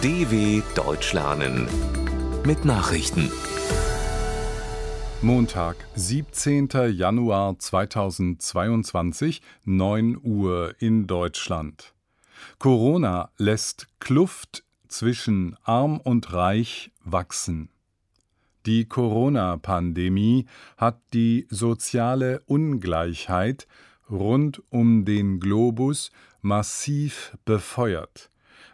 DW Deutsch lernen mit Nachrichten. Montag, 17. Januar 2022, 9 Uhr in Deutschland. Corona lässt Kluft zwischen arm und reich wachsen. Die Corona-Pandemie hat die soziale Ungleichheit rund um den Globus massiv befeuert,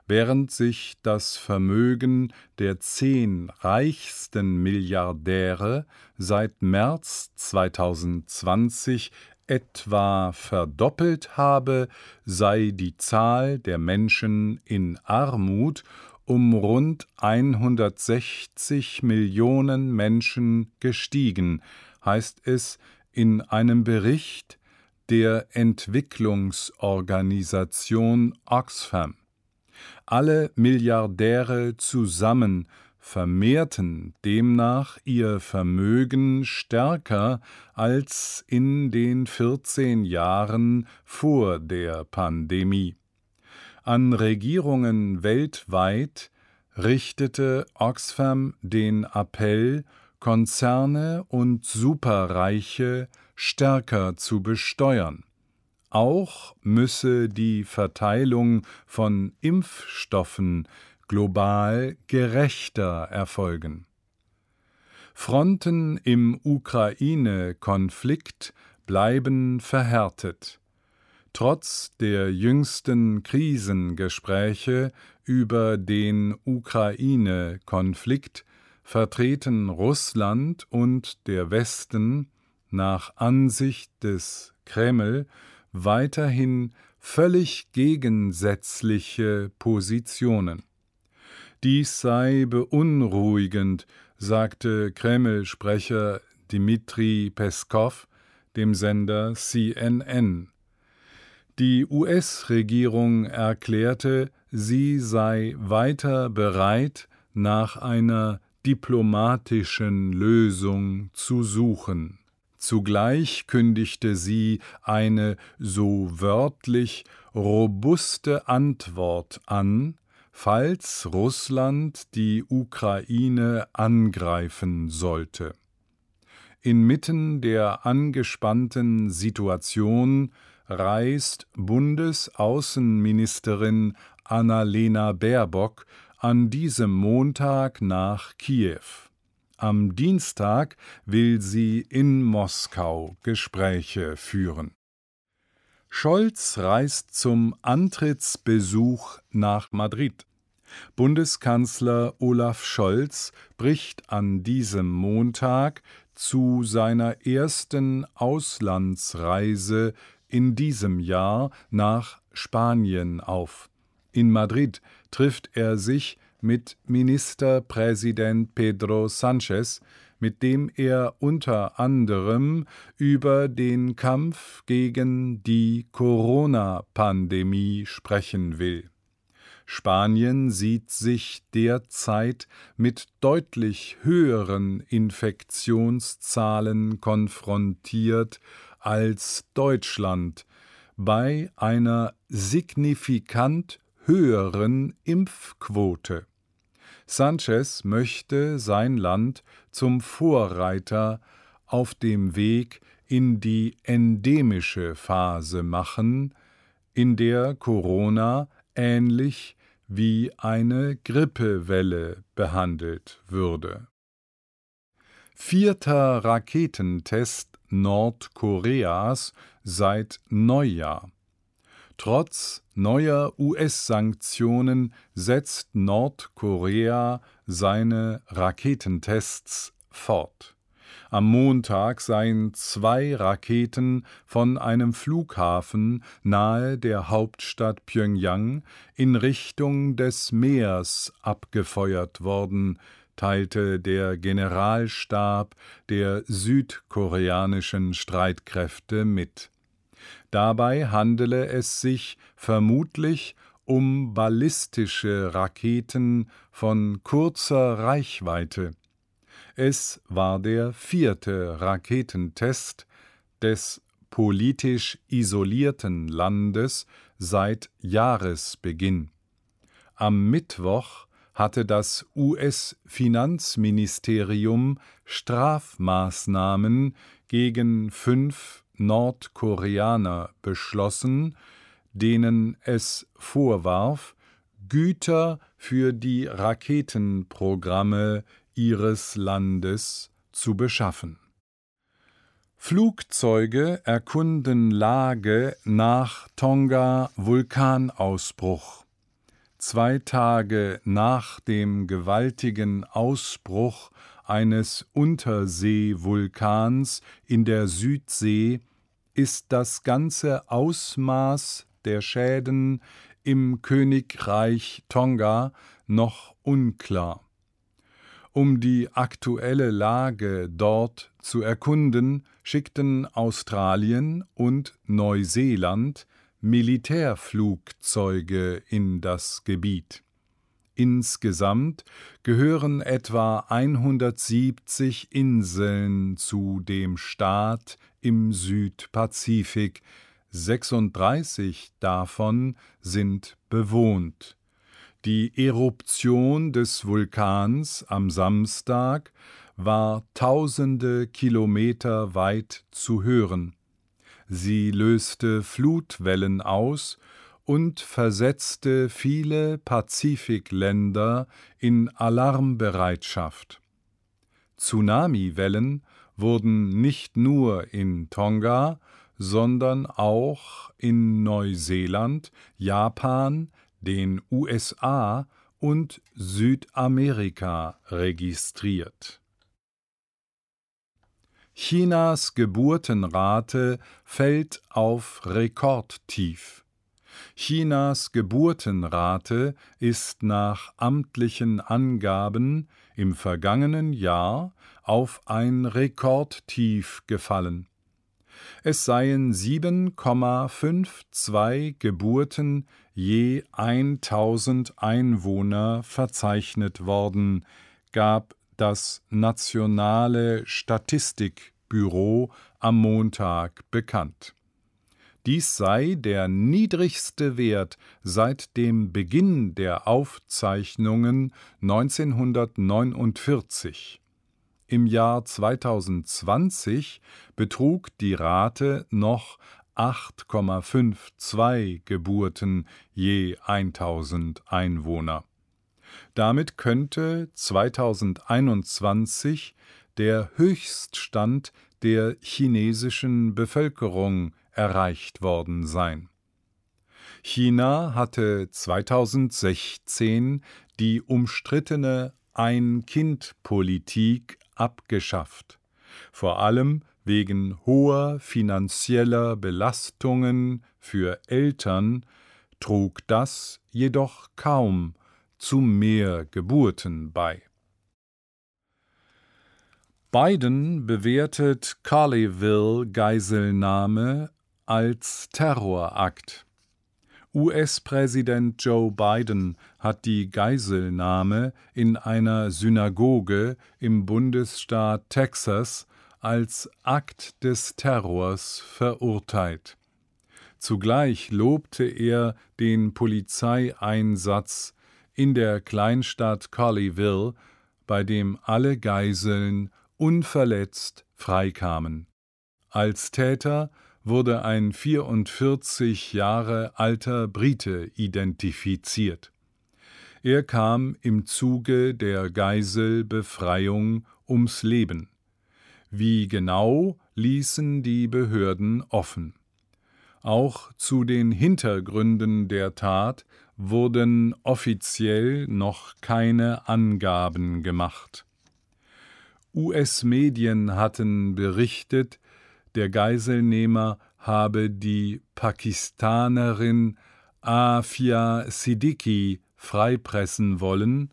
während sich das Vermögen der zehn reichsten Milliardäre seit März 2020 etwa verdoppelt habe, sei die Zahl der Menschen in Armut um rund 160 Millionen Menschen gestiegen, heißt es in einem Bericht der Entwicklungsorganisation Oxfam. Alle Milliardäre zusammen vermehrten demnach ihr Vermögen stärker als in den 14 Jahren vor der Pandemie. An Regierungen weltweit richtete Oxfam den Appell, Konzerne und Superreiche stärker zu besteuern. Auch müsse die Verteilung von Impfstoffen global gerechter erfolgen. Fronten im Ukraine-Konflikt bleiben verhärtet. Trotz der jüngsten Krisengespräche über den Ukraine-Konflikt vertreten Russland und der Westen nach Ansicht des Kreml weiterhin völlig gegensätzliche Positionen. Dies sei beunruhigend, sagte Kreml-Sprecher Dmitri Peskow dem Sender CNN. Die US-Regierung erklärte, sie sei weiter bereit, nach einer diplomatischen Lösung zu suchen. Zugleich kündigte sie eine so wörtlich robuste Antwort an, falls Russland die Ukraine angreifen sollte. Inmitten der angespannten Situation reist Bundesaußenministerin Annalena Baerbock an diesem Montag nach Kiew. Am Dienstag will sie in Moskau Gespräche führen. Scholz reist zum Antrittsbesuch nach Madrid. Bundeskanzler Olaf Scholz bricht an diesem Montag zu seiner ersten Auslandsreise in diesem Jahr nach Spanien auf. In Madrid trifft er sich mit Ministerpräsident Pedro Sánchez, mit dem er unter anderem über den Kampf gegen die Corona-Pandemie sprechen will. Spanien sieht sich derzeit mit deutlich höheren Infektionszahlen konfrontiert als Deutschland bei einer signifikant höheren Impfquote. Sanchez möchte sein Land zum Vorreiter auf dem Weg in die endemische Phase machen, in der Corona ähnlich wie eine Grippewelle behandelt würde. Vierter Raketentest Nordkoreas seit Neujahr. Trotz neuer US-Sanktionen setzt Nordkorea seine Raketentests fort. Am Montag seien zwei Raketen von einem Flughafen nahe der Hauptstadt Pyongyang in Richtung des Meers abgefeuert worden, teilte der Generalstab der südkoreanischen Streitkräfte mit. Dabei handele es sich vermutlich um ballistische Raketen von kurzer Reichweite. Es war der vierte Raketentest des politisch isolierten Landes seit Jahresbeginn. Am Mittwoch hatte das US-Finanzministerium Strafmaßnahmen gegen fünf Nordkoreaner beschlossen, denen es vorwarf, Güter für die Raketenprogramme ihres Landes zu beschaffen. Flugzeuge erkunden Lage nach Tonga-Vulkanausbruch. Zwei Tage nach dem gewaltigen Ausbruch eines Unterseevulkans in der Südsee ist das ganze Ausmaß der Schäden im Königreich Tonga noch unklar. Um die aktuelle Lage dort zu erkunden, schickten Australien und Neuseeland Militärflugzeuge in das Gebiet. Insgesamt gehören etwa 170 Inseln zu dem Staat im Südpazifik, 36 davon sind bewohnt. Die Eruption des Vulkans am Samstag war tausende Kilometer weit zu hören. Sie löste Flutwellen aus und versetzte viele Pazifikländer in Alarmbereitschaft. Tsunamiwellen wurden nicht nur in Tonga, sondern auch in Neuseeland, Japan, den USA und Südamerika registriert. Chinas Geburtenrate fällt auf Rekordtief. Chinas Geburtenrate ist nach amtlichen Angaben im vergangenen Jahr auf ein Rekordtief gefallen. Es seien 7,52 Geburten je 1000 Einwohner verzeichnet worden, gab das Nationale Statistikbüro am Montag bekannt. Dies sei der niedrigste Wert seit dem Beginn der Aufzeichnungen 1949. Im Jahr 2020 betrug die Rate noch 8,52 Geburten je 1000 Einwohner. Damit könnte 2021 der Höchststand der chinesischen Bevölkerung erreicht worden sein. China hatte 2016 die umstrittene Ein-Kind-Politik abgeschafft, vor allem wegen hoher finanzieller Belastungen für Eltern trug das jedoch kaum zu mehr Geburten bei. Biden bewertet Carleyville-Geiselnahme als Terrorakt. US-Präsident Joe Biden hat die Geiselnahme in einer Synagoge im Bundesstaat Texas als Akt des Terrors verurteilt. Zugleich lobte er den Polizeieinsatz in der Kleinstadt Colleyville, bei dem alle Geiseln unverletzt freikamen. Als Täter wurde ein 44 Jahre alter Brite identifiziert. Er kam im Zuge der Geiselbefreiung ums Leben. Wie genau ließen die Behörden offen. Auch zu den Hintergründen der Tat wurden offiziell noch keine Angaben gemacht. US-Medien hatten berichtet, der Geiselnehmer habe die Pakistanerin Afia Siddiqui freipressen wollen,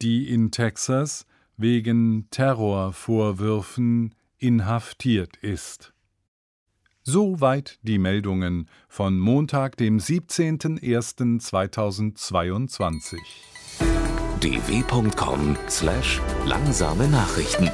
die in Texas wegen Terrorvorwürfen inhaftiert ist. Soweit die Meldungen von Montag, dem 17.01.2022. dw.com/langsame Nachrichten